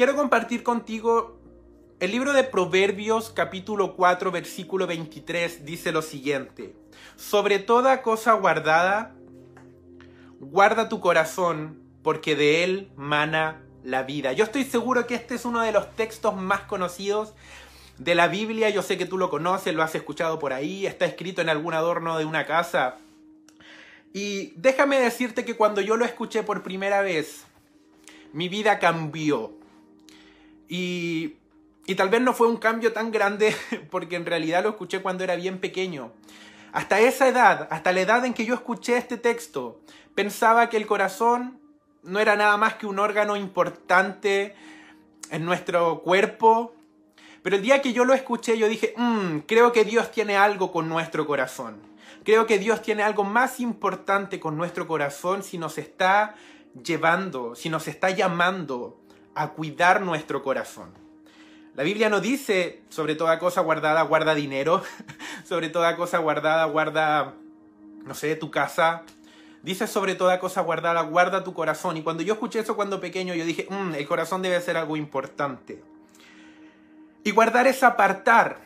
quiero compartir contigo el libro de Proverbios capítulo 4 versículo 23 dice lo siguiente. Sobre toda cosa guardada, guarda tu corazón porque de él mana la vida. Yo estoy seguro que este es uno de los textos más conocidos de la Biblia. Yo sé que tú lo conoces, lo has escuchado por ahí, está escrito en algún adorno de una casa. Y déjame decirte que cuando yo lo escuché por primera vez, mi vida cambió. Y, tal vez no fue un cambio tan grande porque en realidad lo escuché cuando era bien pequeño. Hasta esa edad, hasta la edad en que yo escuché este texto, pensaba que el corazón no era nada más que un órgano importante en nuestro cuerpo. Pero el día que yo lo escuché, yo dije, mmm, creo que Dios tiene algo con nuestro corazón. Creo que Dios tiene algo más importante con nuestro corazón si nos está llevando, si nos está llamando a cuidar nuestro corazón. La Biblia no dice sobre toda cosa guardada guarda dinero, sobre toda cosa guardada guarda, no sé, tu casa. Dice sobre toda cosa guardada guarda tu corazón. Y cuando yo escuché eso cuando pequeño, yo dije, mmm, el corazón debe ser algo importante. Y guardar es apartar.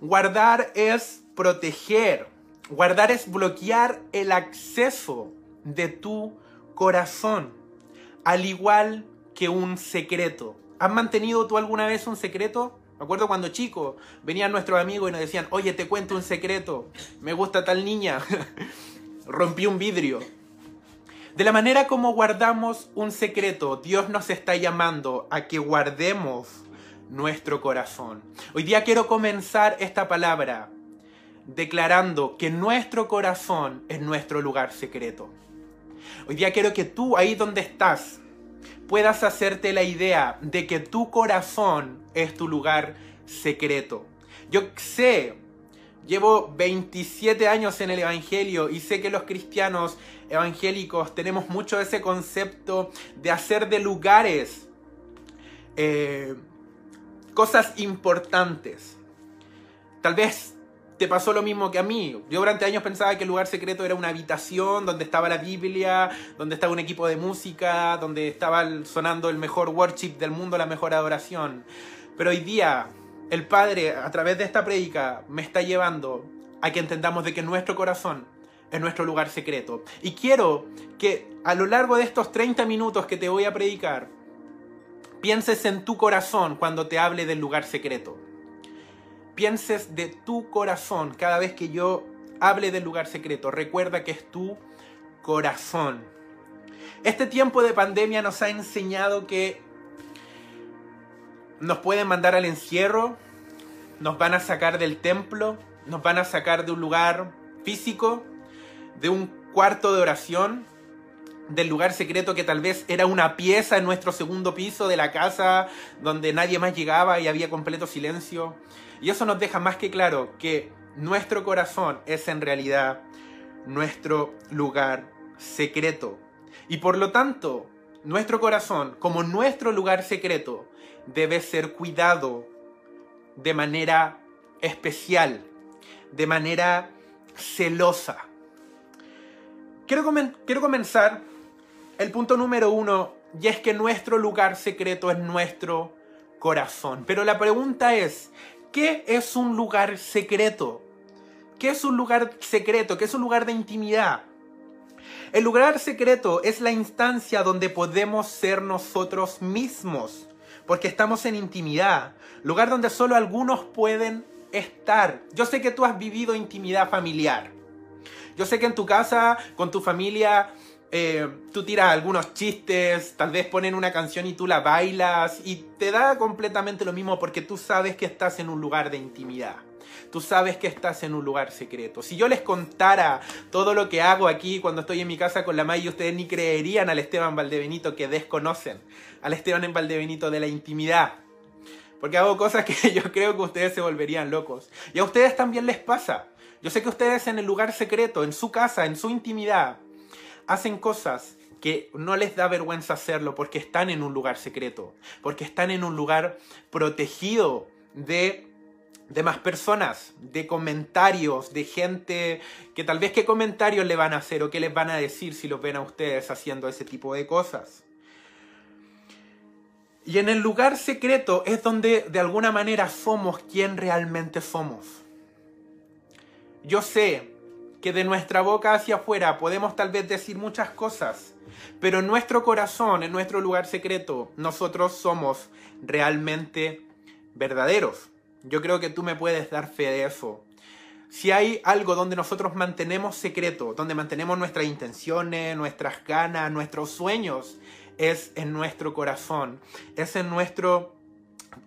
Guardar es proteger. Guardar es bloquear el acceso de tu corazón. Al igual que un secreto. ¿Has mantenido tú alguna vez un secreto? Me acuerdo cuando chico venían nuestros amigos y nos decían, oye, te cuento un secreto, me gusta tal niña, rompí un vidrio. De la manera como guardamos un secreto, Dios nos está llamando a que guardemos nuestro corazón. Hoy día quiero comenzar esta palabra declarando que nuestro corazón es nuestro lugar secreto. Hoy día quiero que tú, ahí donde estás, puedas hacerte la idea de que tu corazón es tu lugar secreto. Yo sé, llevo 27 años en el Evangelio y sé que los cristianos evangélicos tenemos mucho ese concepto de hacer de lugares eh, cosas importantes. Tal vez te pasó lo mismo que a mí. Yo durante años pensaba que el lugar secreto era una habitación donde estaba la Biblia, donde estaba un equipo de música, donde estaba sonando el mejor worship del mundo, la mejor adoración. Pero hoy día el Padre, a través de esta prédica, me está llevando a que entendamos de que nuestro corazón es nuestro lugar secreto. Y quiero que a lo largo de estos 30 minutos que te voy a predicar, pienses en tu corazón cuando te hable del lugar secreto pienses de tu corazón cada vez que yo hable del lugar secreto. Recuerda que es tu corazón. Este tiempo de pandemia nos ha enseñado que nos pueden mandar al encierro, nos van a sacar del templo, nos van a sacar de un lugar físico, de un cuarto de oración, del lugar secreto que tal vez era una pieza en nuestro segundo piso de la casa donde nadie más llegaba y había completo silencio. Y eso nos deja más que claro que nuestro corazón es en realidad nuestro lugar secreto. Y por lo tanto, nuestro corazón, como nuestro lugar secreto, debe ser cuidado de manera especial, de manera celosa. Quiero, quiero comenzar el punto número uno, y es que nuestro lugar secreto es nuestro corazón. Pero la pregunta es, ¿qué es un lugar secreto? ¿Qué es un lugar secreto? ¿Qué es un lugar de intimidad? El lugar secreto es la instancia donde podemos ser nosotros mismos, porque estamos en intimidad, lugar donde solo algunos pueden estar. Yo sé que tú has vivido intimidad familiar. Yo sé que en tu casa, con tu familia, eh, tú tiras algunos chistes, tal vez ponen una canción y tú la bailas y te da completamente lo mismo porque tú sabes que estás en un lugar de intimidad. Tú sabes que estás en un lugar secreto. Si yo les contara todo lo que hago aquí cuando estoy en mi casa con la May, ustedes ni creerían al Esteban Valdebenito que desconocen. Al Esteban en Valdebenito de la intimidad. Porque hago cosas que yo creo que ustedes se volverían locos. Y a ustedes también les pasa. Yo sé que ustedes en el lugar secreto, en su casa, en su intimidad, hacen cosas que no les da vergüenza hacerlo porque están en un lugar secreto, porque están en un lugar protegido de de más personas, de comentarios, de gente que tal vez qué comentarios le van a hacer o qué les van a decir si los ven a ustedes haciendo ese tipo de cosas. Y en el lugar secreto es donde de alguna manera somos quien realmente somos. Yo sé que de nuestra boca hacia afuera podemos tal vez decir muchas cosas, pero en nuestro corazón, en nuestro lugar secreto, nosotros somos realmente verdaderos. Yo creo que tú me puedes dar fe de eso. Si hay algo donde nosotros mantenemos secreto, donde mantenemos nuestras intenciones, nuestras ganas, nuestros sueños, es en nuestro corazón, es en nuestro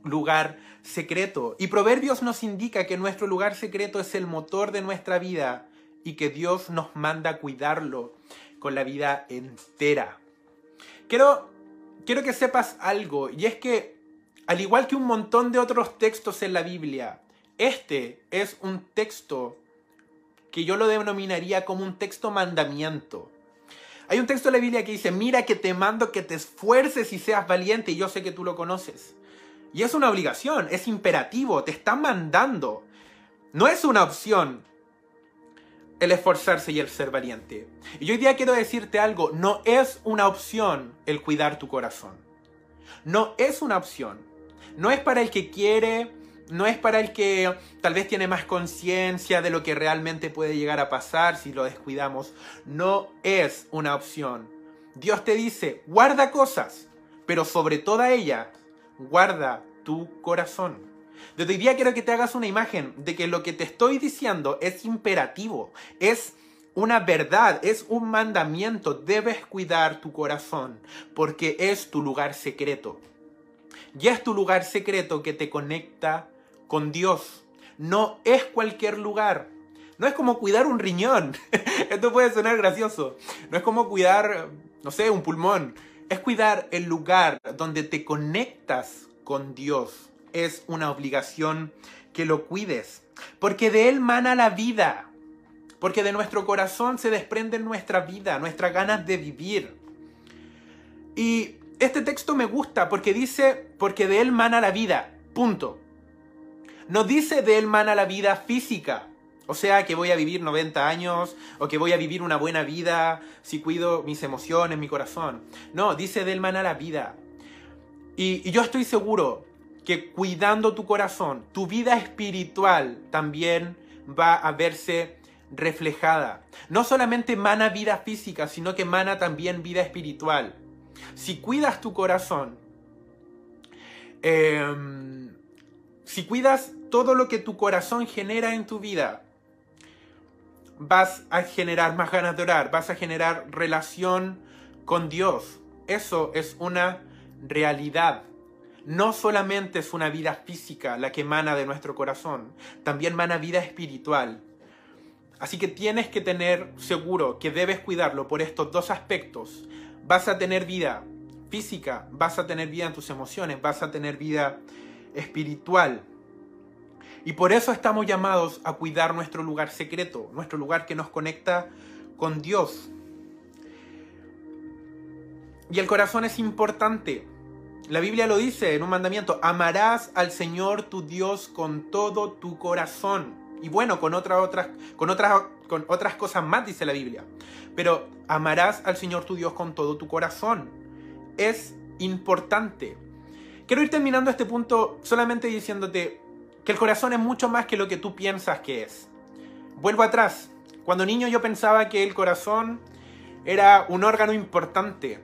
lugar secreto. Y Proverbios nos indica que nuestro lugar secreto es el motor de nuestra vida y que Dios nos manda a cuidarlo con la vida entera. Quiero, quiero que sepas algo, y es que, al igual que un montón de otros textos en la Biblia, este es un texto que yo lo denominaría como un texto mandamiento. Hay un texto de la Biblia que dice, mira que te mando que te esfuerces y seas valiente, y yo sé que tú lo conoces. Y es una obligación, es imperativo, te está mandando. No es una opción el esforzarse y el ser valiente. Y hoy día quiero decirte algo, no es una opción el cuidar tu corazón. No es una opción. No es para el que quiere, no es para el que tal vez tiene más conciencia de lo que realmente puede llegar a pasar si lo descuidamos. No es una opción. Dios te dice, guarda cosas, pero sobre toda ella, guarda tu corazón. Desde hoy día quiero que te hagas una imagen de que lo que te estoy diciendo es imperativo, es una verdad, es un mandamiento. Debes cuidar tu corazón porque es tu lugar secreto. Y es tu lugar secreto que te conecta con Dios. No es cualquier lugar. No es como cuidar un riñón. Esto puede sonar gracioso. No es como cuidar, no sé, un pulmón. Es cuidar el lugar donde te conectas con Dios. Es una obligación que lo cuides. Porque de Él mana la vida. Porque de nuestro corazón se desprende nuestra vida, nuestras ganas de vivir. Y este texto me gusta porque dice, porque de Él mana la vida. Punto. No dice de él mana la vida física. O sea, que voy a vivir 90 años o que voy a vivir una buena vida si cuido mis emociones, mi corazón. No, dice de él mana la vida. Y, y yo estoy seguro que cuidando tu corazón, tu vida espiritual también va a verse reflejada. No solamente mana vida física, sino que mana también vida espiritual. Si cuidas tu corazón, eh, si cuidas todo lo que tu corazón genera en tu vida, vas a generar más ganas de orar, vas a generar relación con Dios. Eso es una realidad. No solamente es una vida física la que emana de nuestro corazón, también emana vida espiritual. Así que tienes que tener seguro que debes cuidarlo por estos dos aspectos. Vas a tener vida física, vas a tener vida en tus emociones, vas a tener vida espiritual. Y por eso estamos llamados a cuidar nuestro lugar secreto, nuestro lugar que nos conecta con Dios. Y el corazón es importante. La Biblia lo dice en un mandamiento, amarás al Señor tu Dios con todo tu corazón. Y bueno, con, otras, con, otras, con otras cosas más dice la Biblia. Pero amarás al Señor tu Dios con todo tu corazón. Es importante. Quiero ir terminando este punto solamente diciéndote que el corazón es mucho más que lo que tú piensas que es. Vuelvo atrás. Cuando niño yo pensaba que el corazón era un órgano importante,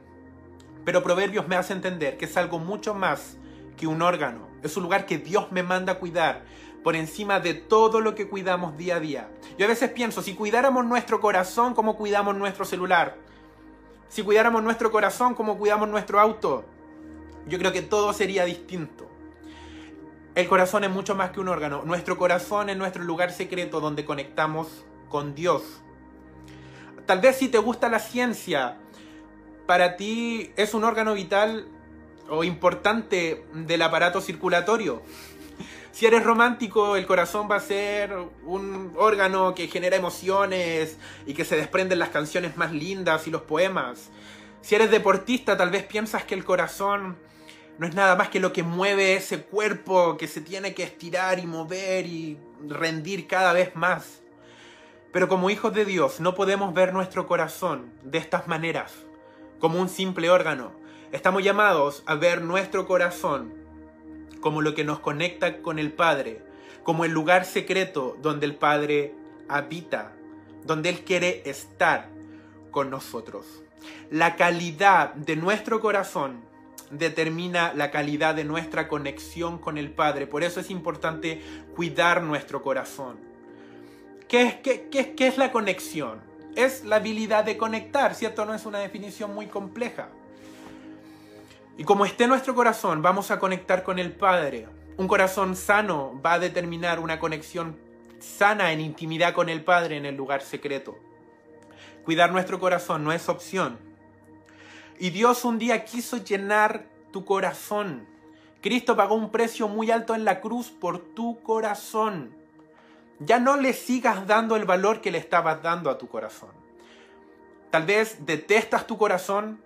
pero Proverbios me hace entender que es algo mucho más que un órgano. Es un lugar que Dios me manda a cuidar por encima de todo lo que cuidamos día a día. Yo a veces pienso, si cuidáramos nuestro corazón como cuidamos nuestro celular, si cuidáramos nuestro corazón como cuidamos nuestro auto, yo creo que todo sería distinto. El corazón es mucho más que un órgano. Nuestro corazón es nuestro lugar secreto donde conectamos con Dios. Tal vez si te gusta la ciencia, para ti es un órgano vital o importante del aparato circulatorio. Si eres romántico, el corazón va a ser un órgano que genera emociones y que se desprenden las canciones más lindas y los poemas. Si eres deportista, tal vez piensas que el corazón no es nada más que lo que mueve ese cuerpo que se tiene que estirar y mover y rendir cada vez más. Pero como hijos de Dios no podemos ver nuestro corazón de estas maneras, como un simple órgano. Estamos llamados a ver nuestro corazón como lo que nos conecta con el Padre, como el lugar secreto donde el Padre habita, donde Él quiere estar con nosotros. La calidad de nuestro corazón determina la calidad de nuestra conexión con el Padre. Por eso es importante cuidar nuestro corazón. ¿Qué es, qué, es la conexión? Es la habilidad de conectar, ¿cierto? No es una definición muy compleja. Y como esté nuestro corazón, vamos a conectar con el Padre. Un corazón sano va a determinar una conexión sana en intimidad con el Padre en el lugar secreto. Cuidar nuestro corazón no es opción. Y Dios un día quiso llenar tu corazón. Cristo pagó un precio muy alto en la cruz por tu corazón. Ya no le sigas dando el valor que le estabas dando a tu corazón. Tal vez detestas tu corazón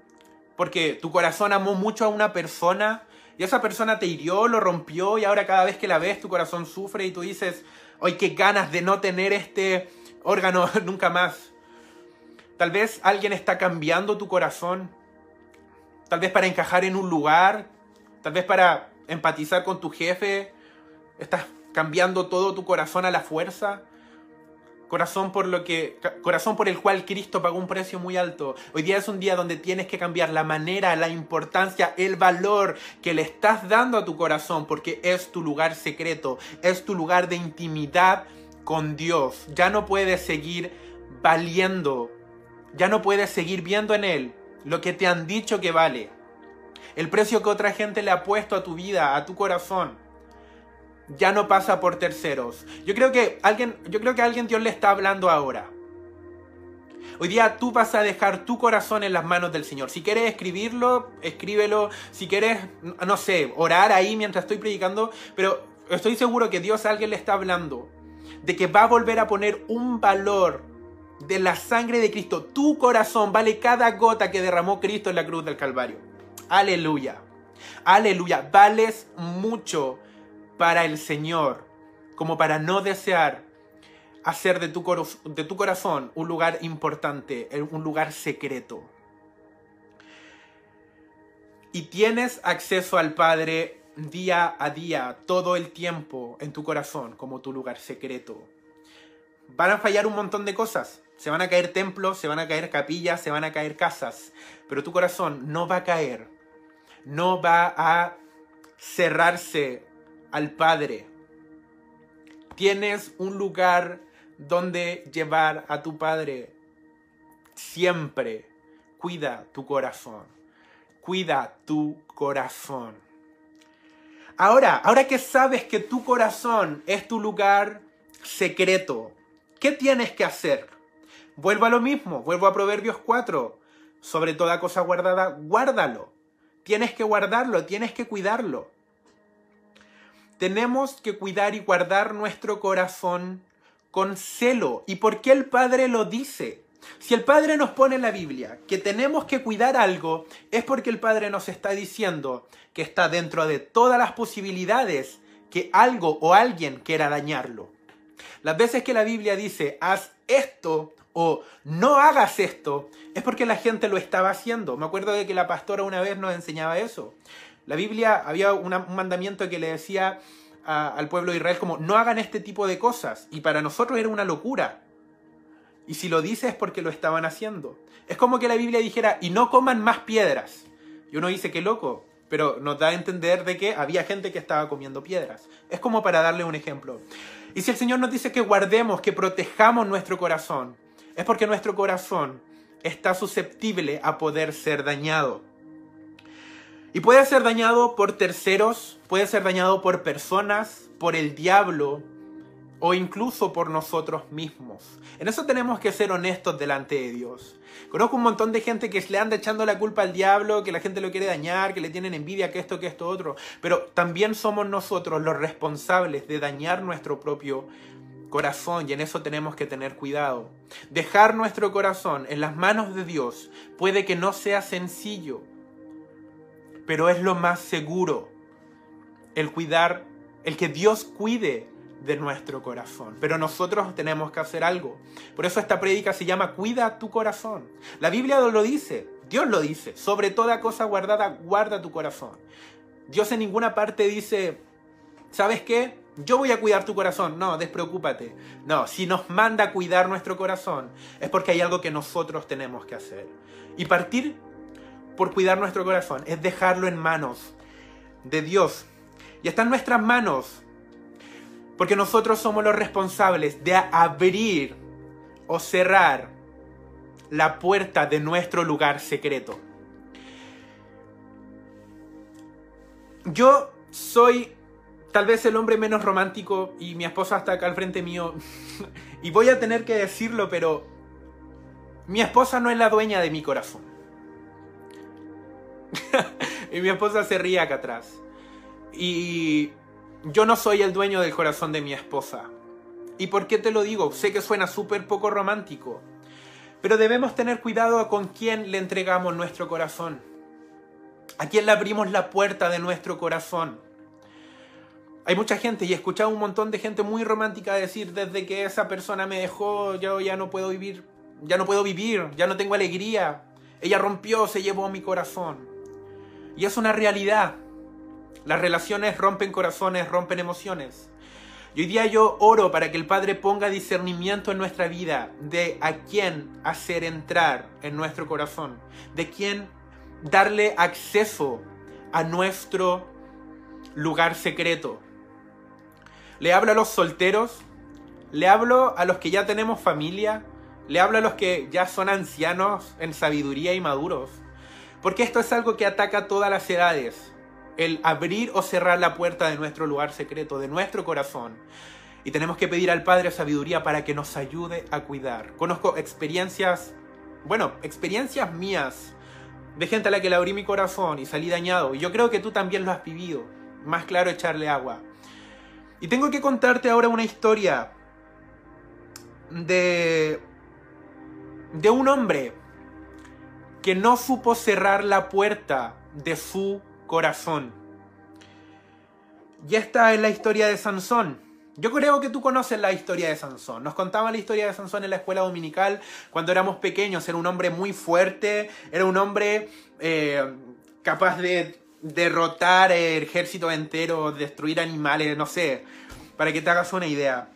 porque tu corazón amó mucho a una persona y esa persona te hirió, lo rompió y ahora cada vez que la ves tu corazón sufre y tú dices, hoy qué ganas de no tener este órgano nunca más. Tal vez alguien está cambiando tu corazón, tal vez para encajar en un lugar, tal vez para empatizar con tu jefe, estás cambiando todo tu corazón a la fuerza corazón por lo que corazón por el cual Cristo pagó un precio muy alto. Hoy día es un día donde tienes que cambiar la manera, la importancia, el valor que le estás dando a tu corazón porque es tu lugar secreto, es tu lugar de intimidad con Dios. Ya no puedes seguir valiendo, ya no puedes seguir viendo en él lo que te han dicho que vale. El precio que otra gente le ha puesto a tu vida, a tu corazón ya no pasa por terceros. Yo creo que alguien, yo creo que alguien Dios le está hablando ahora. Hoy día tú vas a dejar tu corazón en las manos del Señor. Si quieres escribirlo, escríbelo. Si quieres, no sé, orar ahí mientras estoy predicando, pero estoy seguro que Dios a alguien le está hablando de que va a volver a poner un valor de la sangre de Cristo. Tu corazón vale cada gota que derramó Cristo en la cruz del Calvario. Aleluya. Aleluya. Vales mucho para el Señor, como para no desear hacer de tu, de tu corazón un lugar importante, un lugar secreto. Y tienes acceso al Padre día a día, todo el tiempo en tu corazón, como tu lugar secreto. Van a fallar un montón de cosas. Se van a caer templos, se van a caer capillas, se van a caer casas. Pero tu corazón no va a caer. No va a cerrarse al Padre. Tienes un lugar donde llevar a tu Padre. Siempre cuida tu corazón. Cuida tu corazón. Ahora, ahora que sabes que tu corazón es tu lugar secreto, ¿qué tienes que hacer? Vuelvo a lo mismo, vuelvo a Proverbios 4. Sobre toda cosa guardada, guárdalo. Tienes que guardarlo, tienes que cuidarlo. Tenemos que cuidar y guardar nuestro corazón con celo. ¿Y por qué el Padre lo dice? Si el Padre nos pone en la Biblia que tenemos que cuidar algo, es porque el Padre nos está diciendo que está dentro de todas las posibilidades que algo o alguien quiera dañarlo. Las veces que la Biblia dice, haz esto o no hagas esto, es porque la gente lo estaba haciendo. Me acuerdo de que la pastora una vez nos enseñaba eso. La Biblia había un mandamiento que le decía al pueblo de Israel como no hagan este tipo de cosas. Y para nosotros era una locura. Y si lo dice es porque lo estaban haciendo. Es como que la Biblia dijera, y no coman más piedras. Y uno dice, qué loco, pero nos da a entender de que había gente que estaba comiendo piedras. Es como para darle un ejemplo. Y si el Señor nos dice que guardemos, que protejamos nuestro corazón, es porque nuestro corazón está susceptible a poder ser dañado. Y puede ser dañado por terceros, puede ser dañado por personas, por el diablo o incluso por nosotros mismos. En eso tenemos que ser honestos delante de Dios. Conozco un montón de gente que le anda echando la culpa al diablo, que la gente lo quiere dañar, que le tienen envidia, que esto, que esto, otro. Pero también somos nosotros los responsables de dañar nuestro propio corazón y en eso tenemos que tener cuidado. Dejar nuestro corazón en las manos de Dios puede que no sea sencillo, pero es lo más seguro. El cuidar, el que Dios cuide de nuestro corazón. Pero nosotros tenemos que hacer algo. Por eso esta prédica se llama Cuida tu corazón. La Biblia lo dice. Dios lo dice, sobre toda cosa guardada, guarda tu corazón. Dios en ninguna parte dice, ¿sabes qué? Yo voy a cuidar tu corazón. No, despreocúpate. No, si nos manda cuidar nuestro corazón, es porque hay algo que nosotros tenemos que hacer. Y partir por cuidar nuestro corazón es dejarlo en manos de Dios. Y está en nuestras manos. Porque nosotros somos los responsables de abrir o cerrar la puerta de nuestro lugar secreto. Yo soy tal vez el hombre menos romántico y mi esposa está acá al frente mío. y voy a tener que decirlo, pero mi esposa no es la dueña de mi corazón. y mi esposa se ríe acá atrás. Y yo no soy el dueño del corazón de mi esposa. ¿Y por qué te lo digo? Sé que suena súper poco romántico. Pero debemos tener cuidado con quién le entregamos nuestro corazón. ¿A quién le abrimos la puerta de nuestro corazón? Hay mucha gente, y he escuchado un montón de gente muy romántica decir, desde que esa persona me dejó, yo ya no puedo vivir, ya no puedo vivir, ya no tengo alegría. Ella rompió, se llevó mi corazón. Y es una realidad. Las relaciones rompen corazones, rompen emociones. Y hoy día yo oro para que el Padre ponga discernimiento en nuestra vida de a quién hacer entrar en nuestro corazón, de quién darle acceso a nuestro lugar secreto. Le hablo a los solteros, le hablo a los que ya tenemos familia, le hablo a los que ya son ancianos en sabiduría y maduros, porque esto es algo que ataca todas las edades, el abrir o cerrar la puerta de nuestro lugar secreto, de nuestro corazón. Y tenemos que pedir al Padre sabiduría para que nos ayude a cuidar. Conozco experiencias, bueno, experiencias mías de gente a la que le abrí mi corazón y salí dañado. Y yo creo que tú también lo has vivido. Más claro, echarle agua. Y tengo que contarte ahora una historia de, de un hombre que no supo cerrar la puerta de su corazón. Y esta es la historia de Sansón. Yo creo que tú conoces la historia de Sansón. Nos contaban la historia de Sansón en la escuela dominical cuando éramos pequeños. Era un hombre muy fuerte, era un hombre eh, capaz de derrotar el ejército entero, destruir animales, no sé, para que te hagas una idea.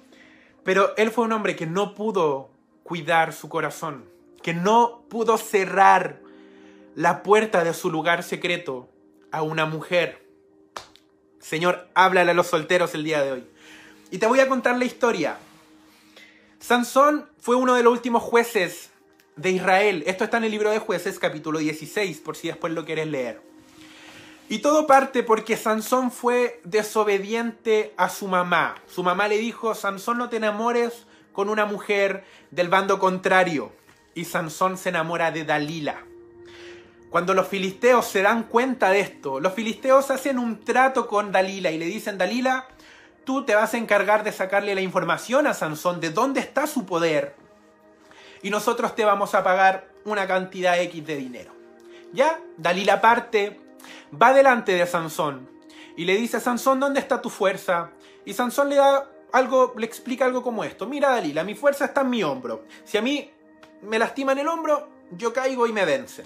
Pero él fue un hombre que no pudo cuidar su corazón, que no pudo cerrar la puerta de su lugar secreto a una mujer. Señor, háblale a los solteros el día de hoy. Y te voy a contar la historia. Sansón fue uno de los últimos jueces de Israel. Esto está en el libro de jueces capítulo 16, por si después lo quieres leer. Y todo parte porque Sansón fue desobediente a su mamá. Su mamá le dijo, Sansón no te enamores con una mujer del bando contrario. Y Sansón se enamora de Dalila. Cuando los filisteos se dan cuenta de esto, los filisteos hacen un trato con Dalila y le dicen, Dalila, tú te vas a encargar de sacarle la información a Sansón de dónde está su poder y nosotros te vamos a pagar una cantidad X de dinero. Ya, Dalila parte, va delante de Sansón y le dice Sansón, ¿dónde está tu fuerza? Y Sansón le da algo, le explica algo como esto. Mira, Dalila, mi fuerza está en mi hombro. Si a mí me lastiman el hombro, yo caigo y me vencen.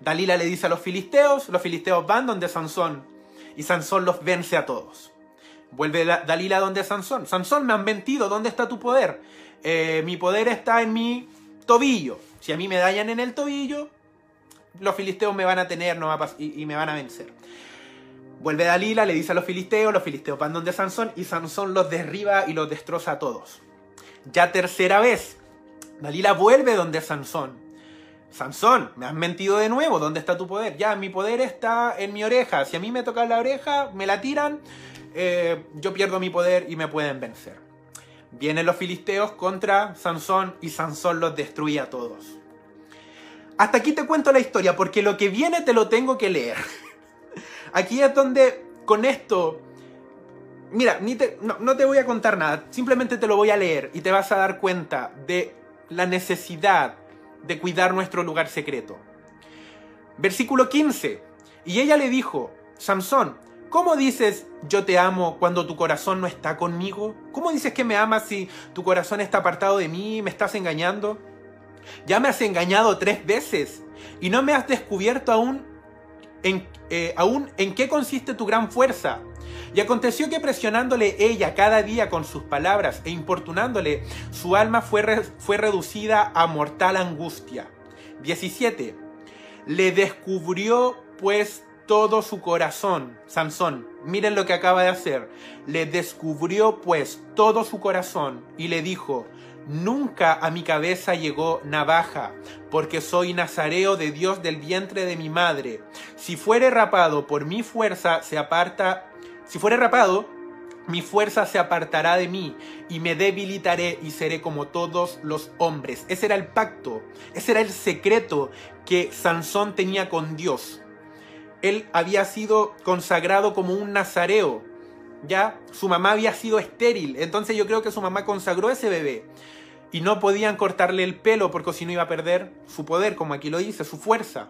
Dalila le dice a los filisteos, los filisteos van donde Sansón y Sansón los vence a todos. Vuelve Dalila donde Sansón. Sansón, me han mentido, ¿dónde está tu poder? Eh, mi poder está en mi tobillo. Si a mí me dañan en el tobillo, los filisteos me van a tener no y, me van a vencer. Vuelve Dalila, le dice a los filisteos, los filisteos van donde Sansón y Sansón los derriba y los destroza a todos. Ya tercera vez, Dalila vuelve donde Sansón. Sansón, me has mentido de nuevo, ¿dónde está tu poder? Ya, mi poder está en mi oreja. Si a mí me toca la oreja, me la tiran, eh, yo pierdo mi poder y me pueden vencer. Vienen los filisteos contra Sansón y Sansón los destruye a todos. Hasta aquí te cuento la historia porque lo que viene te lo tengo que leer. Aquí es donde con esto... Mira, no te voy a contar nada, simplemente te lo voy a leer y te vas a dar cuenta de la necesidad de cuidar nuestro lugar secreto. Versículo 15. Y ella le dijo, Sansón, ¿Cómo dices yo te amo cuando tu corazón no está conmigo? ¿Cómo dices que me amas si tu corazón está apartado de mí me estás engañando? Ya me has engañado tres veces y no me has descubierto aún en, eh, aún en qué consiste tu gran fuerza. Y aconteció que presionándole ella cada día con sus palabras e importunándole, su alma fue, fue reducida a mortal angustia. 17. Le descubrió pues todo su corazón, Sansón, miren lo que acaba de hacer, le descubrió pues todo su corazón y le dijo, Nunca a mi cabeza llegó navaja, porque soy nazareo de Dios del vientre de mi madre. Si fuere rapado por mi fuerza, se aparta. Si fuere rapado, mi fuerza se apartará de mí y me debilitaré y seré como todos los hombres. Ese era el pacto, ese era el secreto que Sansón tenía con Dios. Él había sido consagrado como un nazareo, ya su mamá había sido estéril, entonces yo creo que su mamá consagró ese bebé y no podían cortarle el pelo porque si no iba a perder su poder, como aquí lo dice, su fuerza.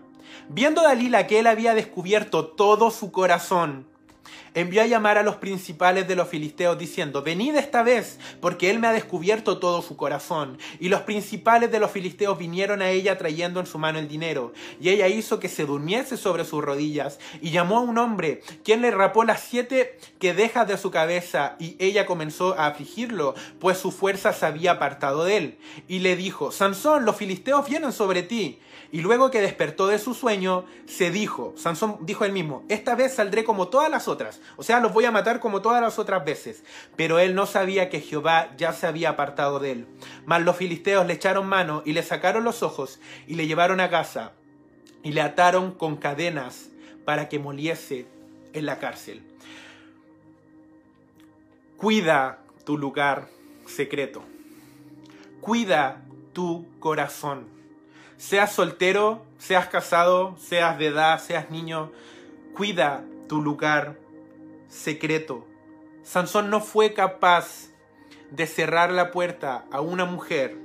Viendo Dalila que él había descubierto todo su corazón, envió a llamar a los principales de los filisteos diciendo, venid esta vez, porque él me ha descubierto todo su corazón. Y los principales de los filisteos vinieron a ella trayendo en su mano el dinero. Y ella hizo que se durmiese sobre sus rodillas y llamó a un hombre, quien le rapó las siete quedejas de su cabeza, y ella comenzó a afligirlo, pues su fuerza se había apartado de él. Y le dijo, Sansón, los filisteos vienen sobre ti. Y luego que despertó de su sueño, se dijo, Sansón dijo él mismo, esta vez saldré como todas las otras, o sea, los voy a matar como todas las otras veces. Pero él no sabía que Jehová ya se había apartado de él. Mas los filisteos le echaron mano y le sacaron los ojos y le llevaron a casa y le ataron con cadenas para que moliese en la cárcel. Cuida tu lugar secreto. Cuida tu corazón Seas soltero, seas casado, seas de edad, seas niño, cuida tu lugar secreto. Sansón no fue capaz de cerrar la puerta a una mujer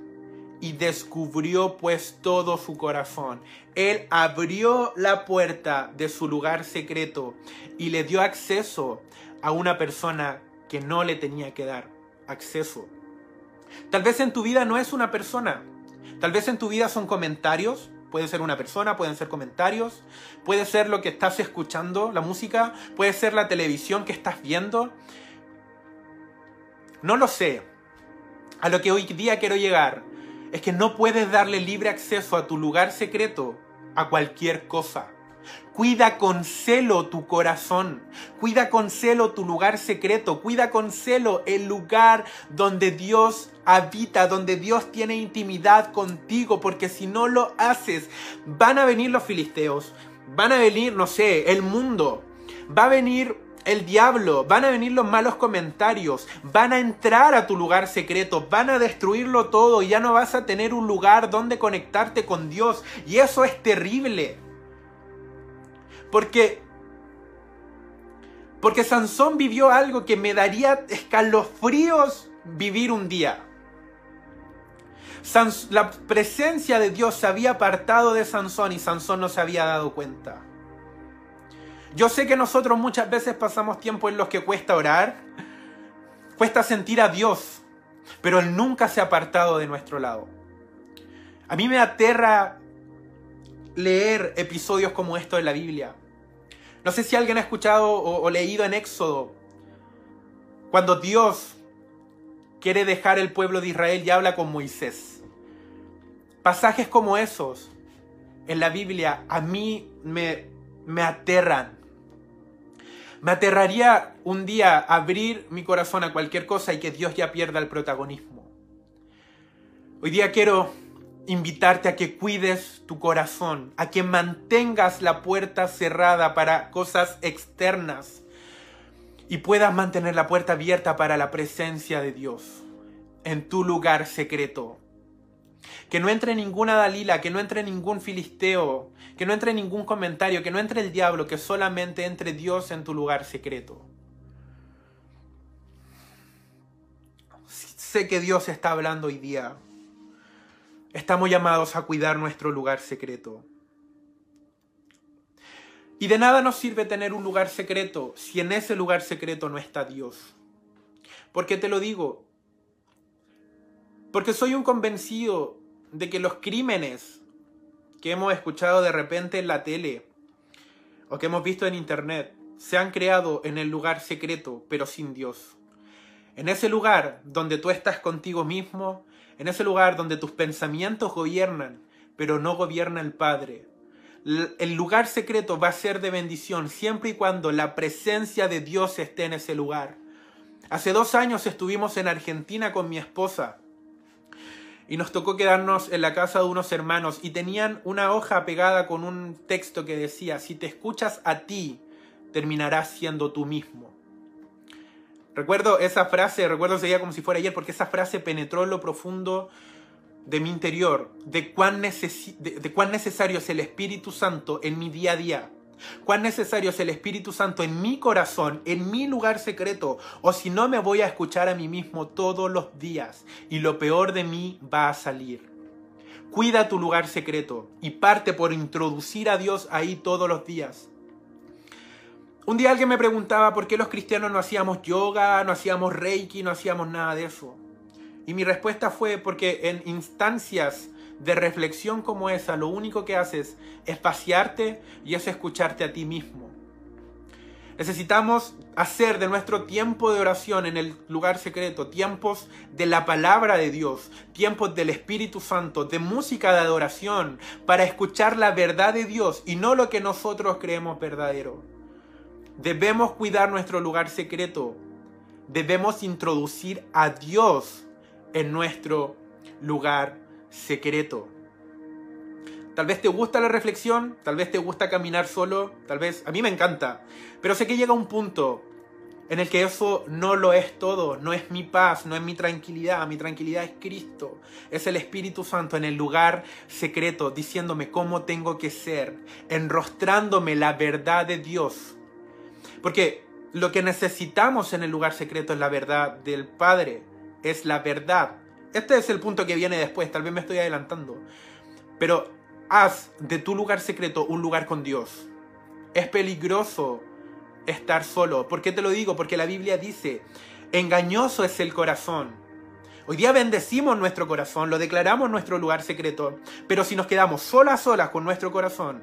y descubrió pues todo su corazón. Él abrió la puerta de su lugar secreto y le dio acceso a una persona que no le tenía que dar acceso. Tal vez en tu vida no es una persona, Tal vez en tu vida son comentarios, puede ser una persona, pueden ser comentarios, puede ser lo que estás escuchando, la música, puede ser la televisión que estás viendo. No lo sé. A lo que hoy día quiero llegar es que no puedes darle libre acceso a tu lugar secreto a cualquier cosa. Cuida con celo tu corazón, cuida con celo tu lugar secreto, cuida con celo el lugar donde Dios habita, donde Dios tiene intimidad contigo, porque si no lo haces, van a venir los filisteos, van a venir, no sé, el mundo, va a venir el diablo, van a venir los malos comentarios, van a entrar a tu lugar secreto, van a destruirlo todo y ya no vas a tener un lugar donde conectarte con Dios. Y eso es terrible. Porque porque Sansón vivió algo que me daría escalofríos vivir un día. la presencia de Dios se había apartado de Sansón y Sansón no se había dado cuenta. Yo sé que nosotros muchas veces pasamos tiempo en los que cuesta orar, cuesta sentir a Dios, pero Él nunca se ha apartado de nuestro lado. A mí me aterra leer episodios como estos en la Biblia. No sé si alguien ha escuchado o, leído en Éxodo, cuando Dios quiere dejar el pueblo de Israel y habla con Moisés. Pasajes como esos en la Biblia a mí me, me aterran. Me aterraría un día abrir mi corazón a cualquier cosa y que Dios ya pierda el protagonismo. Hoy día quiero invitarte a que cuides tu corazón, a que mantengas la puerta cerrada para cosas externas y puedas mantener la puerta abierta para la presencia de Dios en tu lugar secreto. Que no entre ninguna Dalila, que no entre ningún filisteo, que no entre ningún comentario, que no entre el diablo, que solamente entre Dios en tu lugar secreto. Sé que Dios está hablando hoy día Estamos llamados a cuidar nuestro lugar secreto. Y de nada nos sirve tener un lugar secreto si en ese lugar secreto no está Dios. ¿Por qué te lo digo? Porque soy un convencido de que los crímenes que hemos escuchado de repente en la tele o que hemos visto en internet se han creado en el lugar secreto, pero sin Dios. En ese lugar donde tú estás contigo mismo, en ese lugar donde tus pensamientos gobiernan, pero no gobierna el Padre. El lugar secreto va a ser de bendición siempre y cuando la presencia de Dios esté en ese lugar. Hace dos años estuvimos en Argentina con mi esposa y nos tocó quedarnos en la casa de unos hermanos y tenían una hoja pegada con un texto que decía, si te escuchas a ti, terminarás siendo tú mismo. Recuerdo esa frase, recuerdo ese día como si fuera ayer, porque esa frase penetró en lo profundo de mi interior, de cuán, de cuán necesario es el Espíritu Santo en mi día a día. Cuán necesario es el Espíritu Santo en mi corazón, en mi lugar secreto, o si no me voy a escuchar a mí mismo todos los días y lo peor de mí va a salir. Cuida tu lugar secreto y parte por introducir a Dios ahí todos los días. Un día alguien me preguntaba por qué los cristianos no hacíamos yoga, no hacíamos reiki, no hacíamos nada de eso. Y mi respuesta fue porque en instancias de reflexión como esa, lo único que haces es pasearte y es escucharte a ti mismo. Necesitamos hacer de nuestro tiempo de oración en el lugar secreto tiempos de la palabra de Dios, tiempos del Espíritu Santo, de música de adoración, para escuchar la verdad de Dios y no lo que nosotros creemos verdadero. Debemos cuidar nuestro lugar secreto. Debemos introducir a Dios en nuestro lugar secreto. Tal vez te gusta la reflexión, tal vez te gusta caminar solo, tal vez a mí me encanta, pero sé que llega un punto en el que eso no lo es todo, no es mi paz, no es mi tranquilidad, mi tranquilidad es Cristo, es el Espíritu Santo en el lugar secreto, diciéndome cómo tengo que ser, enrostrándome la verdad de Dios. Porque lo que necesitamos en el lugar secreto es la verdad del Padre, es la verdad este es el punto que viene después, tal vez me estoy adelantando. Pero haz de tu lugar secreto un lugar con Dios. Es peligroso estar solo. ¿Por qué te lo digo? Porque la Biblia dice, engañoso es el corazón. Hoy día bendecimos nuestro corazón, lo declaramos nuestro lugar secreto, pero si nos quedamos solas, solas con nuestro corazón,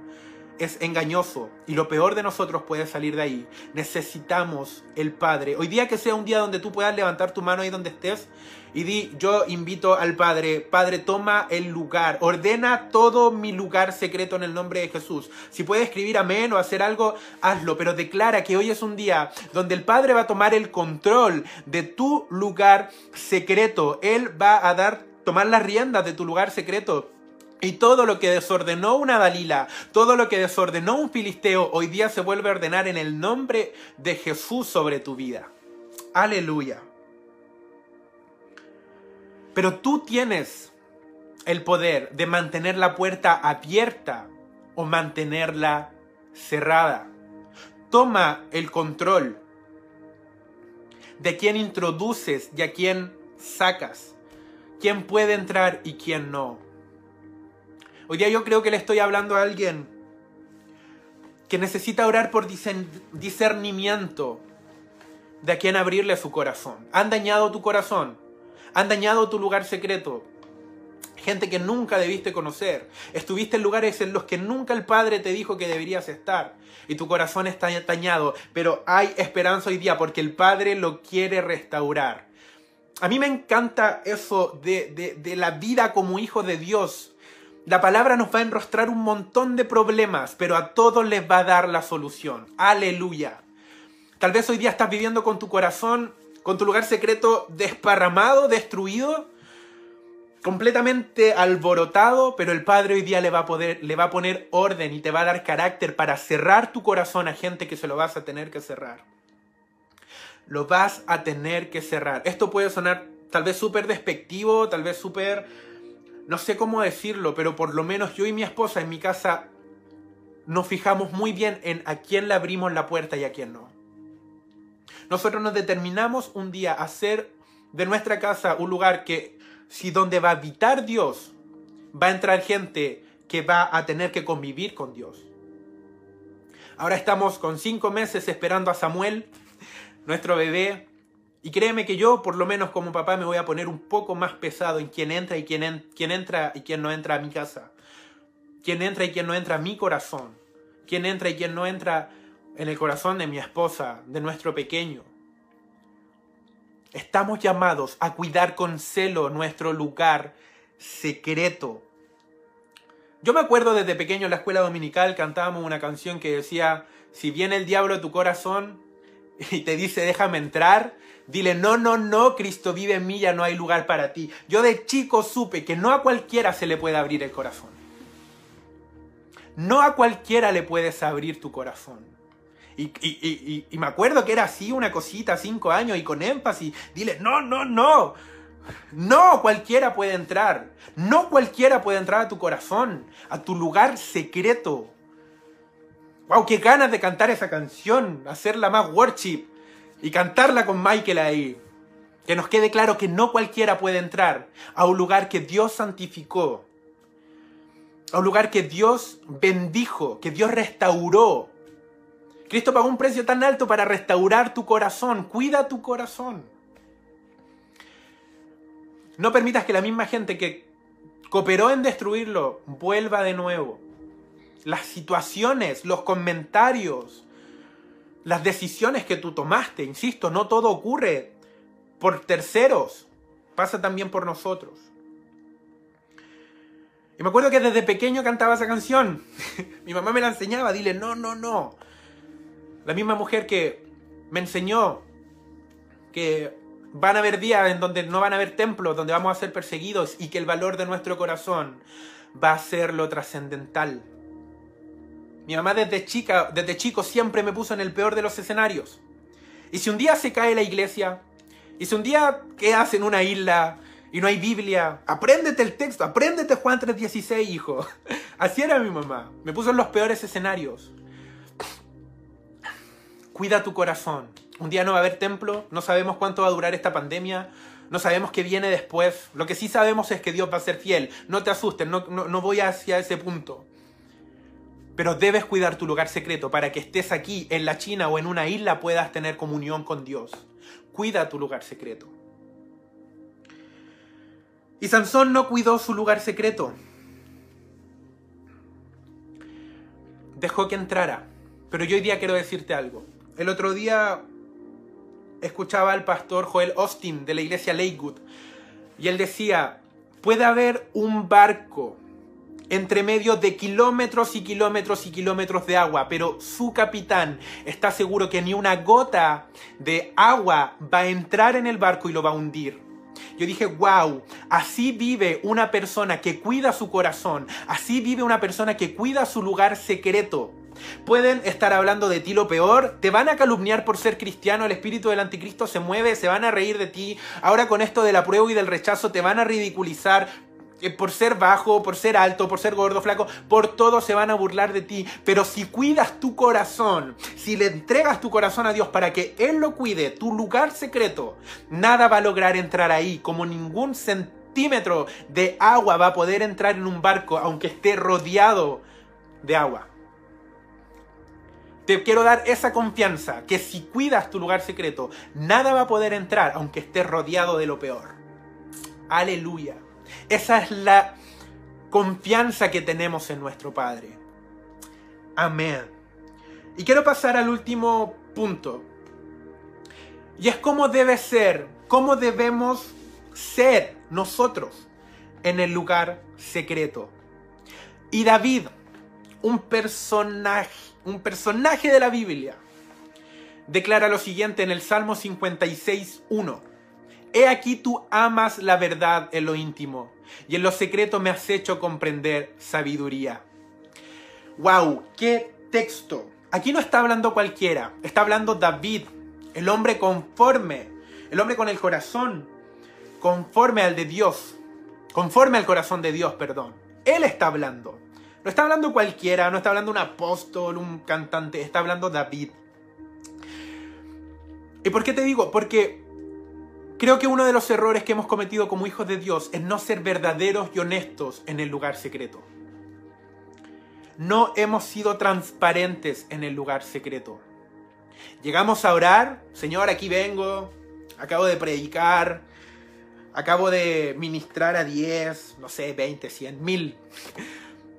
es engañoso y lo peor de nosotros puede salir de ahí. Necesitamos el Padre. Hoy día que sea un día donde tú puedas levantar tu mano ahí donde estés y di, yo invito al Padre, Padre, toma el lugar, ordena todo mi lugar secreto en el nombre de Jesús. Si puedes escribir amén o hacer algo, hazlo, pero declara que hoy es un día donde el Padre va a tomar el control de tu lugar secreto. Él va a dar, tomar las riendas de tu lugar secreto. Y todo lo que desordenó una Dalila, todo lo que desordenó un filisteo, hoy día se vuelve a ordenar en el nombre de Jesús sobre tu vida. Aleluya. Pero tú tienes el poder de mantener la puerta abierta o mantenerla cerrada. Toma el control de quién introduces y a quién sacas, quién puede entrar y quién no. Hoy día yo creo que le estoy hablando a alguien que necesita orar por discernimiento de a quién abrirle su corazón. Han dañado tu corazón han dañado tu lugar secreto. Gente que nunca debiste conocer. Estuviste en lugares en los que nunca el Padre te dijo que deberías estar. Y tu corazón está dañado. Pero hay esperanza hoy día porque el Padre lo quiere restaurar. A mí me encanta eso de, de la vida como hijo de Dios. La palabra nos va a enrostrar un montón de problemas, pero a todos les va a dar la solución. Aleluya. Tal vez hoy día estás viviendo con tu corazón con tu lugar secreto desparramado, destruido, completamente alborotado, pero el Padre hoy día le va a poder, le va a poner orden y te va a dar carácter para cerrar tu corazón a gente que se lo vas a tener que cerrar. Lo vas a tener que cerrar. Esto puede sonar tal vez súper despectivo, tal vez súper... No sé cómo decirlo, pero por lo menos yo y mi esposa en mi casa nos fijamos muy bien en a quién le abrimos la puerta y a quién no. Nosotros nos determinamos un día a hacer de nuestra casa un lugar que, si donde va a habitar Dios, va a entrar gente que va a tener que convivir con Dios. Ahora estamos con cinco meses esperando a Samuel, nuestro bebé, y créeme que yo, por lo menos como papá, me voy a poner un poco más pesado en quién entra y quién, entra y quién no entra a mi casa. quién entra y quién no entra a mi corazón, quién entra y quién no entra en el corazón de mi esposa, de nuestro pequeño. Estamos llamados a cuidar con celo nuestro lugar secreto. Yo me acuerdo desde pequeño en la escuela dominical cantábamos una canción que decía, si viene el diablo a tu corazón y te dice déjame entrar, dile no, no, no, Cristo vive en mí, ya no hay lugar para ti. Yo de chico supe que no a cualquiera se le puede abrir el corazón. No a cualquiera le puedes abrir tu corazón. Y, me acuerdo que era así una cosita, cinco años, y con énfasis, dile, no, no, no. No cualquiera puede entrar. No cualquiera puede entrar a tu corazón, a tu lugar secreto. Wow, qué ganas de cantar esa canción, hacerla más worship y cantarla con Michael ahí. Que nos quede claro que no cualquiera puede entrar a un lugar que Dios santificó, a un lugar que Dios bendijo, que Dios restauró, Cristo pagó un precio tan alto para restaurar tu corazón. Cuida tu corazón. No permitas que la misma gente que cooperó en destruirlo vuelva de nuevo. Las situaciones, los comentarios, las decisiones que tú tomaste, insisto, no todo ocurre por terceros, pasa también por nosotros. Y me acuerdo que desde pequeño cantaba esa canción. Mi mamá me la enseñaba, dile, no, no, no. La misma mujer que me enseñó que van a haber días en donde no van a haber templos, donde vamos a ser perseguidos y que el valor de nuestro corazón va a ser lo trascendental. Mi mamá desde chica, desde chico siempre me puso en el peor de los escenarios. Y si un día se cae la iglesia, y si un día quedas en una isla y no hay Biblia, apréndete el texto, apréndete Juan 3:16, hijo. Así era mi mamá. Me puso en los peores escenarios. Cuida tu corazón. Un día no va a haber templo, no sabemos cuánto va a durar esta pandemia, no sabemos qué viene después. Lo que sí sabemos es que Dios va a ser fiel. No te asustes, no, no, voy hacia ese punto. Pero debes cuidar tu lugar secreto para que estés aquí, en la China o en una isla, puedas tener comunión con Dios. Cuida tu lugar secreto. Y Sansón no cuidó su lugar secreto. Dejó que entrara. Pero yo hoy día quiero decirte algo. El otro día escuchaba al pastor Joel Austin de la iglesia Lakewood y él decía, puede haber un barco entre medio de kilómetros y kilómetros y kilómetros de agua, pero su capitán está seguro que ni una gota de agua va a entrar en el barco y lo va a hundir. Yo dije, wow, así vive una persona que cuida su corazón, así vive una persona que cuida su lugar secreto. Pueden estar hablando de ti lo peor, te van a calumniar por ser cristiano, el espíritu del anticristo se mueve, se van a reír de ti. Ahora con esto de la prueba y del rechazo te van a ridiculizar por ser bajo, por ser alto, por ser gordo, flaco, por todo se van a burlar de ti. Pero si cuidas tu corazón, si le entregas tu corazón a Dios para que Él lo cuide, tu lugar secreto, nada va a lograr entrar ahí, como ningún centímetro de agua va a poder entrar en un barco, aunque esté rodeado de agua. Te quiero dar esa confianza, que si cuidas tu lugar secreto, nada va a poder entrar, aunque estés rodeado de lo peor. Aleluya. Esa es la confianza que tenemos en nuestro Padre. Amén. Y quiero pasar al último punto. Y es cómo debe ser, cómo debemos ser nosotros en el lugar secreto. Y David, un personaje un personaje de la Biblia, declara lo siguiente en el Salmo 56.1. He aquí tú amas la verdad en lo íntimo, y en lo secreto me has hecho comprender sabiduría. ¡Wow! ¡Qué texto! Aquí no está hablando cualquiera, está hablando David, el hombre conforme, el hombre con el corazón conforme al de Dios, conforme al corazón de Dios, perdón. Él está hablando. No está hablando cualquiera, no está hablando un apóstol, un cantante, está hablando David. ¿Y por qué te digo? Porque creo que uno de los errores que hemos cometido como hijos de Dios es no ser verdaderos y honestos en el lugar secreto. No hemos sido transparentes en el lugar secreto. Llegamos a orar, Señor, aquí vengo, acabo de predicar, acabo de ministrar a 10, no sé, 20, 100, mil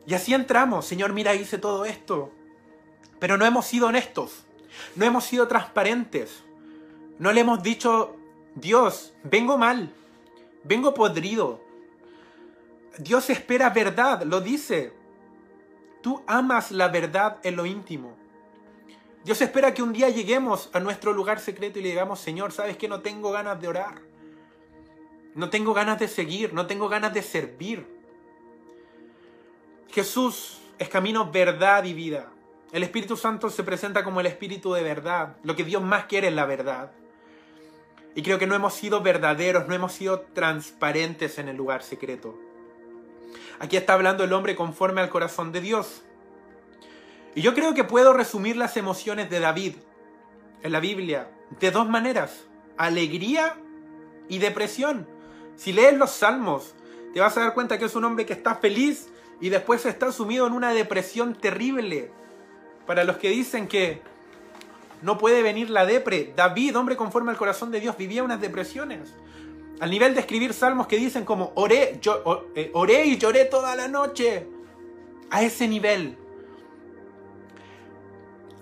Y así entramos, Señor, mira, hice todo esto. Pero no hemos sido honestos, no hemos sido transparentes. No le hemos dicho, Dios, vengo mal, vengo podrido. Dios espera verdad, lo dice. Tú amas la verdad en lo íntimo. Dios espera que un día lleguemos a nuestro lugar secreto y le digamos, Señor, ¿sabes que no tengo ganas de orar? No tengo ganas de seguir, no tengo ganas de servir. Jesús es camino, verdad y vida. El Espíritu Santo se presenta como el Espíritu de verdad. Lo que Dios más quiere es la verdad. Y creo que no hemos sido verdaderos, no hemos sido transparentes en el lugar secreto. Aquí está hablando el hombre conforme al corazón de Dios. Y yo creo que puedo resumir las emociones de David en la Biblia de dos maneras. Alegría y depresión. Si lees los salmos, te vas a dar cuenta que es un hombre que está feliz y después está sumido en una depresión terrible. Para los que dicen que no puede venir la depre, David, hombre conforme al corazón de Dios, vivía unas depresiones. Al nivel de escribir salmos que dicen como oré, yo, eh, oré y lloré toda la noche. A ese nivel.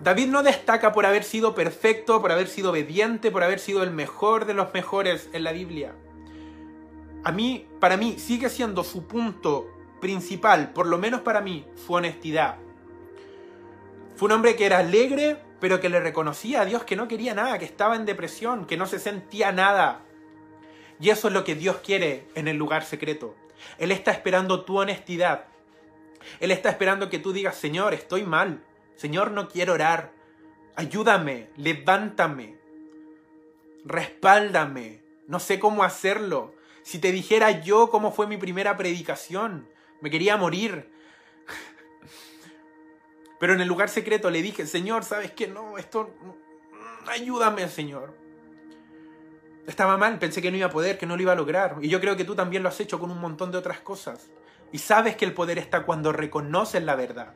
David no destaca por haber sido perfecto, por haber sido obediente, por haber sido el mejor de los mejores en la Biblia. A mí, para mí, sigue siendo su punto principal, por lo menos para mí, su honestidad. Fue un hombre que era alegre, pero que le reconocía a Dios que no quería nada, que estaba en depresión, que no se sentía nada. Y eso es lo que Dios quiere en el lugar secreto. Él está esperando tu honestidad. Él está esperando que tú digas, Señor, estoy mal. Señor, no quiero orar. Ayúdame, levántame, respáldame. No sé cómo hacerlo. Si te dijera yo cómo fue mi primera predicación, me quería morir. Pero en el lugar secreto le dije, Señor, ¿sabes qué? No, esto... Ayúdame, Señor. Estaba mal, pensé que no iba a poder, que no lo iba a lograr. Y yo creo que tú también lo has hecho con un montón de otras cosas. Y sabes que el poder está cuando reconoces la verdad.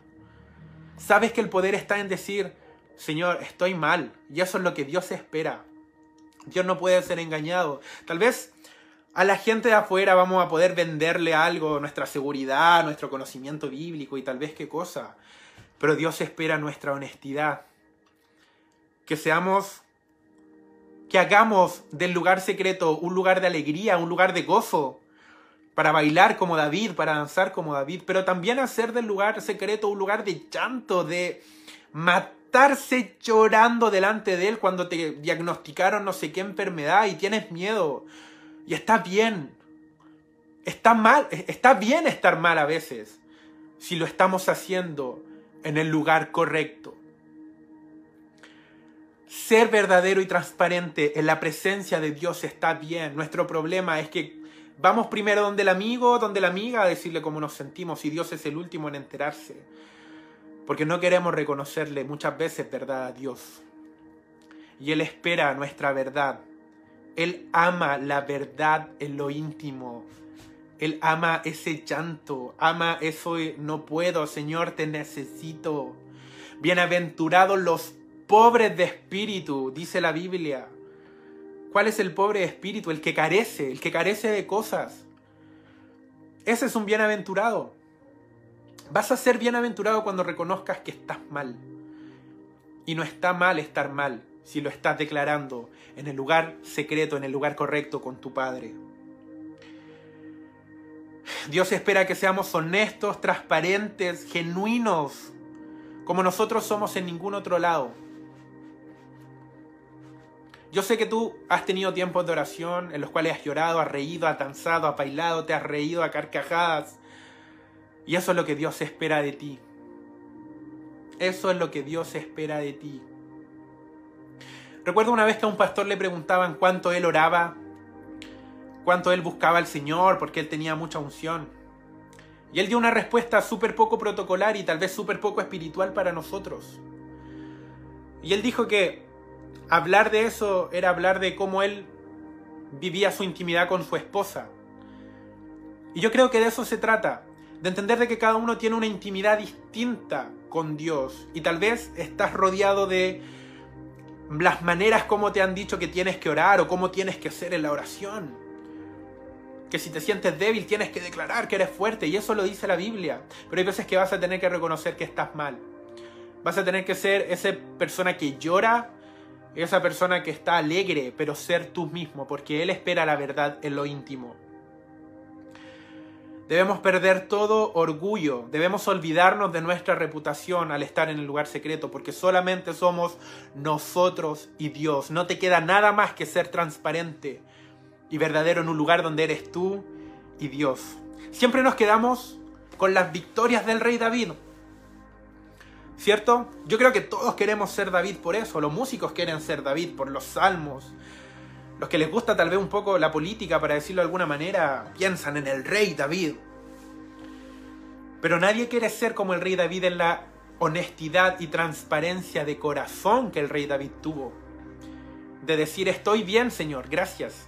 Sabes que el poder está en decir, Señor, estoy mal. Y eso es lo que Dios espera. Dios no puede ser engañado. Tal vez a la gente de afuera vamos a poder venderle algo, nuestra seguridad, nuestro conocimiento bíblico y tal vez qué cosa. Pero Dios espera nuestra honestidad. Que seamos, que hagamos del lugar secreto un lugar de alegría, un lugar de gozo, para bailar como David, para danzar como David, pero también hacer del lugar secreto un lugar de llanto, de matarse llorando delante de Él cuando te diagnosticaron no sé qué enfermedad y tienes miedo y está bien. Está mal, está bien estar mal a veces si lo estamos haciendo en el lugar correcto. Ser verdadero y transparente en la presencia de Dios está bien. Nuestro problema es que vamos primero donde el amigo, donde la amiga a decirle cómo nos sentimos y Dios es el último en enterarse. Porque no queremos reconocerle muchas veces verdad a Dios. Y Él espera nuestra verdad él ama la verdad en lo íntimo. Él ama ese llanto, ama eso no puedo, Señor, te necesito. Bienaventurados los pobres de espíritu, dice la Biblia. ¿Cuál es el pobre de espíritu? El que carece, el que carece de cosas. Ese es un bienaventurado. Vas a ser bienaventurado cuando reconozcas que estás mal. Y no está mal estar mal si lo estás declarando en el lugar secreto, en el lugar correcto con tu Padre. Dios espera que seamos honestos, transparentes, genuinos, como nosotros somos en ningún otro lado. Yo sé que tú has tenido tiempos de oración en los cuales has llorado, has reído, has danzado, has bailado, te has reído a carcajadas. Y eso es lo que Dios espera de ti. Eso es lo que Dios espera de ti. Recuerdo una vez que a un pastor le preguntaban cuánto él oraba, cuánto él buscaba al Señor, porque él tenía mucha unción. Y él dio una respuesta súper poco protocolar y tal vez súper poco espiritual para nosotros. Y él dijo que hablar de eso era hablar de cómo él vivía su intimidad con su esposa. Y yo creo que de eso se trata, de entender de que cada uno tiene una intimidad distinta con Dios. Y tal vez estás rodeado de las maneras como te han dicho que tienes que orar o cómo tienes que hacer en la oración. Que si te sientes débil tienes que declarar que eres fuerte y eso lo dice la Biblia. Pero hay veces que vas a tener que reconocer que estás mal. Vas a tener que ser esa persona que llora, esa persona que está alegre, pero ser tú mismo, porque Él espera la verdad en lo íntimo. Debemos perder todo orgullo, debemos olvidarnos de nuestra reputación al estar en el lugar secreto, porque solamente somos nosotros y Dios. No te queda nada más que ser transparente y verdadero en un lugar donde eres tú y Dios. Siempre nos quedamos con las victorias del rey David. ¿Cierto? Yo creo que todos queremos ser David por eso. Los músicos quieren ser David por los salmos. Los que les gusta tal vez un poco la política, para decirlo de alguna manera, piensan en el rey David. Pero nadie quiere ser como el rey David en la honestidad y transparencia de corazón que el rey David tuvo. De decir, estoy bien, Señor, gracias.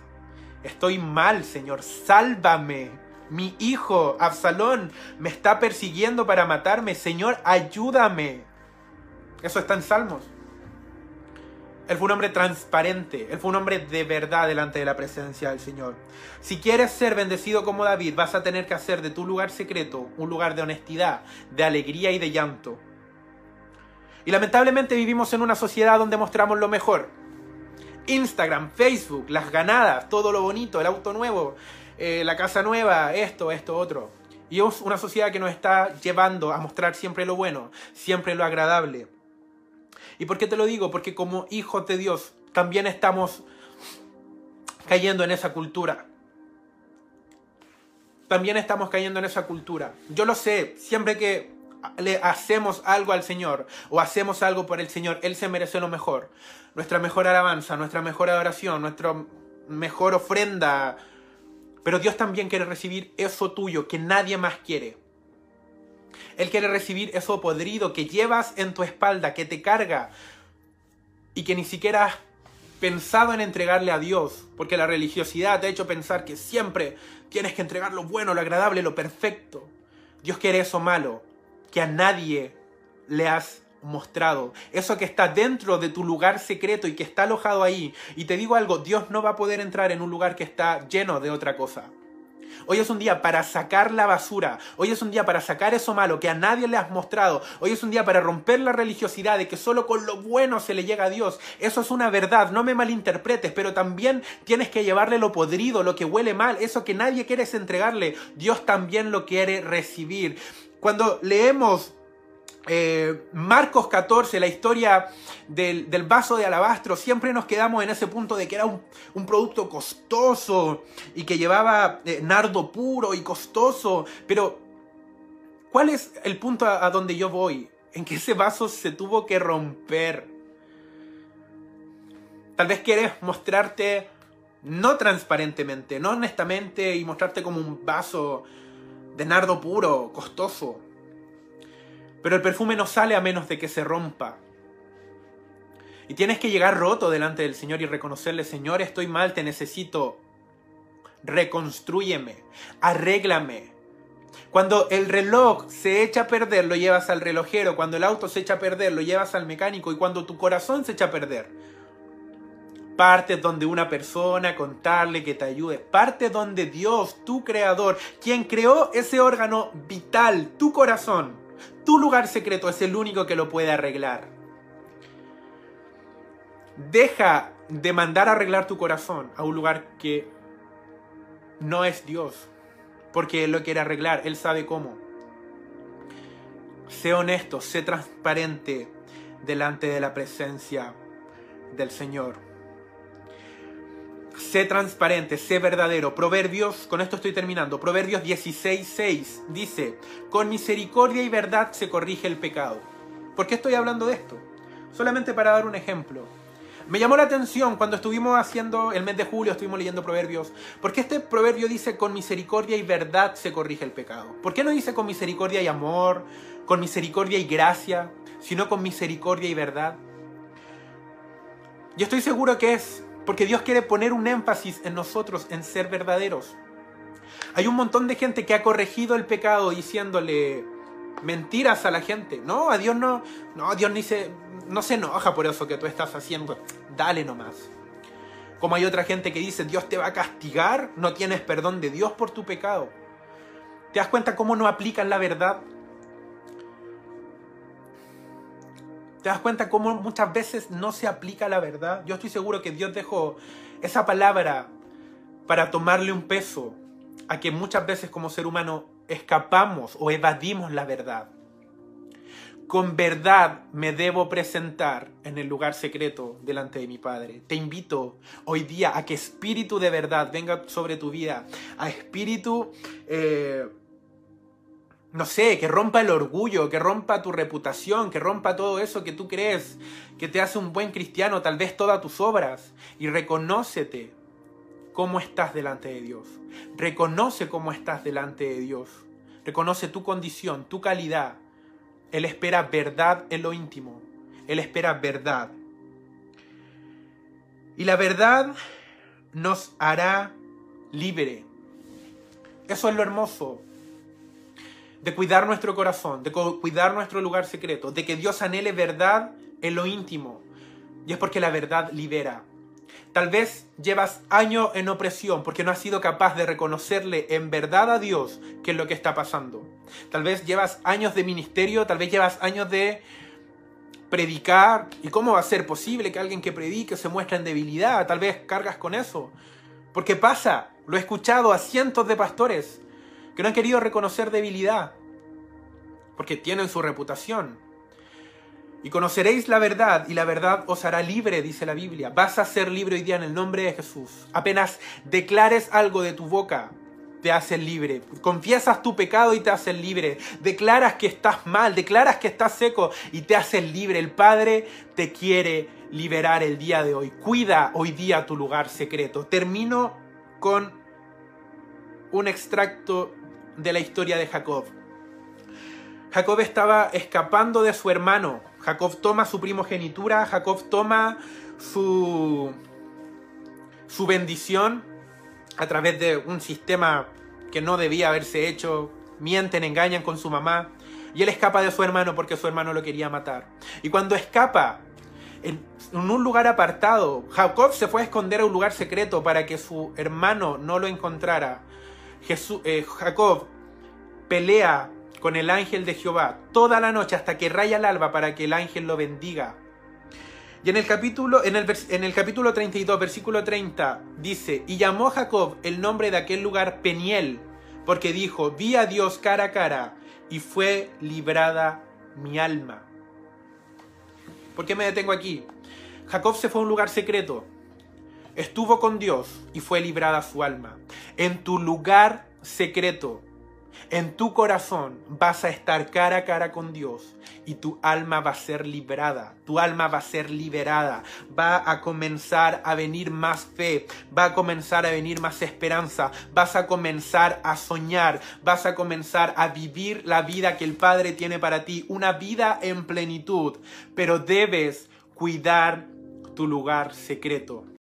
Estoy mal, Señor, sálvame. Mi hijo, Absalón, me está persiguiendo para matarme. Señor, ayúdame. Eso está en Salmos. Él fue un hombre transparente, él fue un hombre de verdad delante de la presencia del Señor. Si quieres ser bendecido como David, vas a tener que hacer de tu lugar secreto un lugar de honestidad, de alegría y de llanto. Y lamentablemente vivimos en una sociedad donde mostramos lo mejor. Instagram, Facebook, las ganadas, todo lo bonito, el auto nuevo, eh, la casa nueva, esto, esto, otro. Y es una sociedad que nos está llevando a mostrar siempre lo bueno, siempre lo agradable. ¿Y por qué te lo digo? Porque como hijos de Dios también estamos cayendo en esa cultura. También estamos cayendo en esa cultura. Yo lo sé, siempre que le hacemos algo al Señor o hacemos algo por el Señor, Él se merece lo mejor. Nuestra mejor alabanza, nuestra mejor adoración, nuestra mejor ofrenda. Pero Dios también quiere recibir eso tuyo que nadie más quiere. Él quiere recibir eso podrido que llevas en tu espalda, que te carga y que ni siquiera has pensado en entregarle a Dios, porque la religiosidad te ha hecho pensar que siempre tienes que entregar lo bueno, lo agradable, lo perfecto. Dios quiere eso malo, que a nadie le has mostrado. Eso que está dentro de tu lugar secreto y que está alojado ahí. Y te digo algo, Dios no va a poder entrar en un lugar que está lleno de otra cosa. Hoy es un día para sacar la basura. Hoy es un día para sacar eso malo que a nadie le has mostrado. Hoy es un día para romper la religiosidad de que solo con lo bueno se le llega a Dios. Eso es una verdad, no me malinterpretes, pero también tienes que llevarle lo podrido, lo que huele mal, eso que nadie quiere entregarle. Dios también lo quiere recibir. Cuando leemos eh, Marcos 14, la historia del, vaso de alabastro, siempre nos quedamos en ese punto de que era un, producto costoso y que llevaba eh, nardo puro y costoso. Pero, ¿cuál es el punto a, a donde yo voy? En que ese vaso se tuvo que romper. Tal vez quieres mostrarte no transparentemente, no honestamente y mostrarte como un vaso de nardo puro, costoso. Pero el perfume no sale a menos de que se rompa. Y tienes que llegar roto delante del Señor y reconocerle, Señor, estoy mal, te necesito. Reconstrúyeme, arréglame. Cuando el reloj se echa a perder, lo llevas al relojero. Cuando el auto se echa a perder, lo llevas al mecánico. Y cuando tu corazón se echa a perder, parte donde una persona contarle que te ayude. Parte donde Dios, tu creador, quien creó ese órgano vital, tu corazón, tu lugar secreto es el único que lo puede arreglar. Deja de mandar arreglar tu corazón a un lugar que no es Dios, porque Él lo quiere arreglar, Él sabe cómo. Sé honesto, sé transparente delante de la presencia del Señor. Sé transparente, sé verdadero. Proverbios, con esto estoy terminando. Proverbios 16.6 dice, con misericordia y verdad se corrige el pecado. ¿Por qué estoy hablando de esto? Solamente para dar un ejemplo. Me llamó la atención cuando estuvimos haciendo el mes de julio, estuvimos leyendo proverbios, porque este proverbio dice con misericordia y verdad se corrige el pecado. ¿Por qué no dice con misericordia y amor, con misericordia y gracia, sino con misericordia y verdad? Yo estoy seguro que es porque Dios quiere poner un énfasis en nosotros, en ser verdaderos. Hay un montón de gente que ha corregido el pecado diciéndole mentiras a la gente. No, a Dios no, no, Dios ni se, no se enoja por eso que tú estás haciendo. Dale nomás. Como hay otra gente que dice, Dios te va a castigar, no tienes perdón de Dios por tu pecado. ¿Te das cuenta cómo no aplican la verdad? ¿Te das cuenta cómo muchas veces no se aplica la verdad? Yo estoy seguro que Dios dejó esa palabra para tomarle un peso a que muchas veces como ser humano escapamos o evadimos la verdad. Con verdad me debo presentar en el lugar secreto delante de mi Padre. Te invito hoy día a que espíritu de verdad venga sobre tu vida, a espíritu eh, no sé, que rompa el orgullo, que rompa tu reputación, que rompa todo eso que tú crees que te hace un buen cristiano, tal vez todas tus obras, y reconócete cómo estás delante de Dios. Reconoce cómo estás delante de Dios. Reconoce tu condición, tu calidad. Él espera verdad en lo íntimo. Él espera verdad. Y la verdad nos hará libre. Eso es lo hermoso de cuidar nuestro corazón, de cuidar nuestro lugar secreto, de que Dios anhele verdad en lo íntimo. Y es porque la verdad libera. Tal vez llevas años en opresión porque no has sido capaz de reconocerle en verdad a Dios qué es lo que está pasando. Tal vez llevas años de ministerio, tal vez llevas años de predicar. ¿Y cómo va a ser posible que alguien que predique se muestre en debilidad? Tal vez cargas con eso. Porque pasa, lo he escuchado a cientos de pastores que no han querido reconocer debilidad, porque tienen su reputación. Y conoceréis la verdad y la verdad os hará libre, dice la Biblia. Vas a ser libre hoy día en el nombre de Jesús. Apenas declares algo de tu boca, te haces libre. Confiesas tu pecado y te haces libre. Declaras que estás mal, declaras que estás seco y te haces libre. El Padre te quiere liberar el día de hoy. Cuida hoy día tu lugar secreto. Termino con un extracto de la historia de Jacob. Jacob estaba escapando de su hermano. Jacob toma su primogenitura, Jacob toma su, su bendición a través de un sistema que no debía haberse hecho. Mienten, engañan con su mamá. Y él escapa de su hermano porque su hermano lo quería matar. Y cuando escapa, en, un lugar apartado, Jacob se fue a esconder a un lugar secreto para que su hermano no lo encontrara. Eh, Jacob pelea con el ángel de Jehová toda la noche hasta que raya el alba para que el ángel lo bendiga. Y en el capítulo, en el, en el capítulo 32, versículo 30, dice, y llamó Jacob el nombre de aquel lugar Peniel, porque dijo, vi a Dios cara a cara, y fue librada mi alma. ¿Por qué me detengo aquí? Jacob se fue a un lugar secreto, estuvo con Dios y fue librada su alma. En tu lugar secreto, en tu corazón vas a estar cara a cara con Dios y tu alma va a ser liberada, tu alma va a ser liberada, va a comenzar a venir más fe, va a comenzar a venir más esperanza, vas a comenzar a soñar, vas a comenzar a vivir la vida que el Padre tiene para ti, una vida en plenitud, pero debes cuidar tu lugar secreto.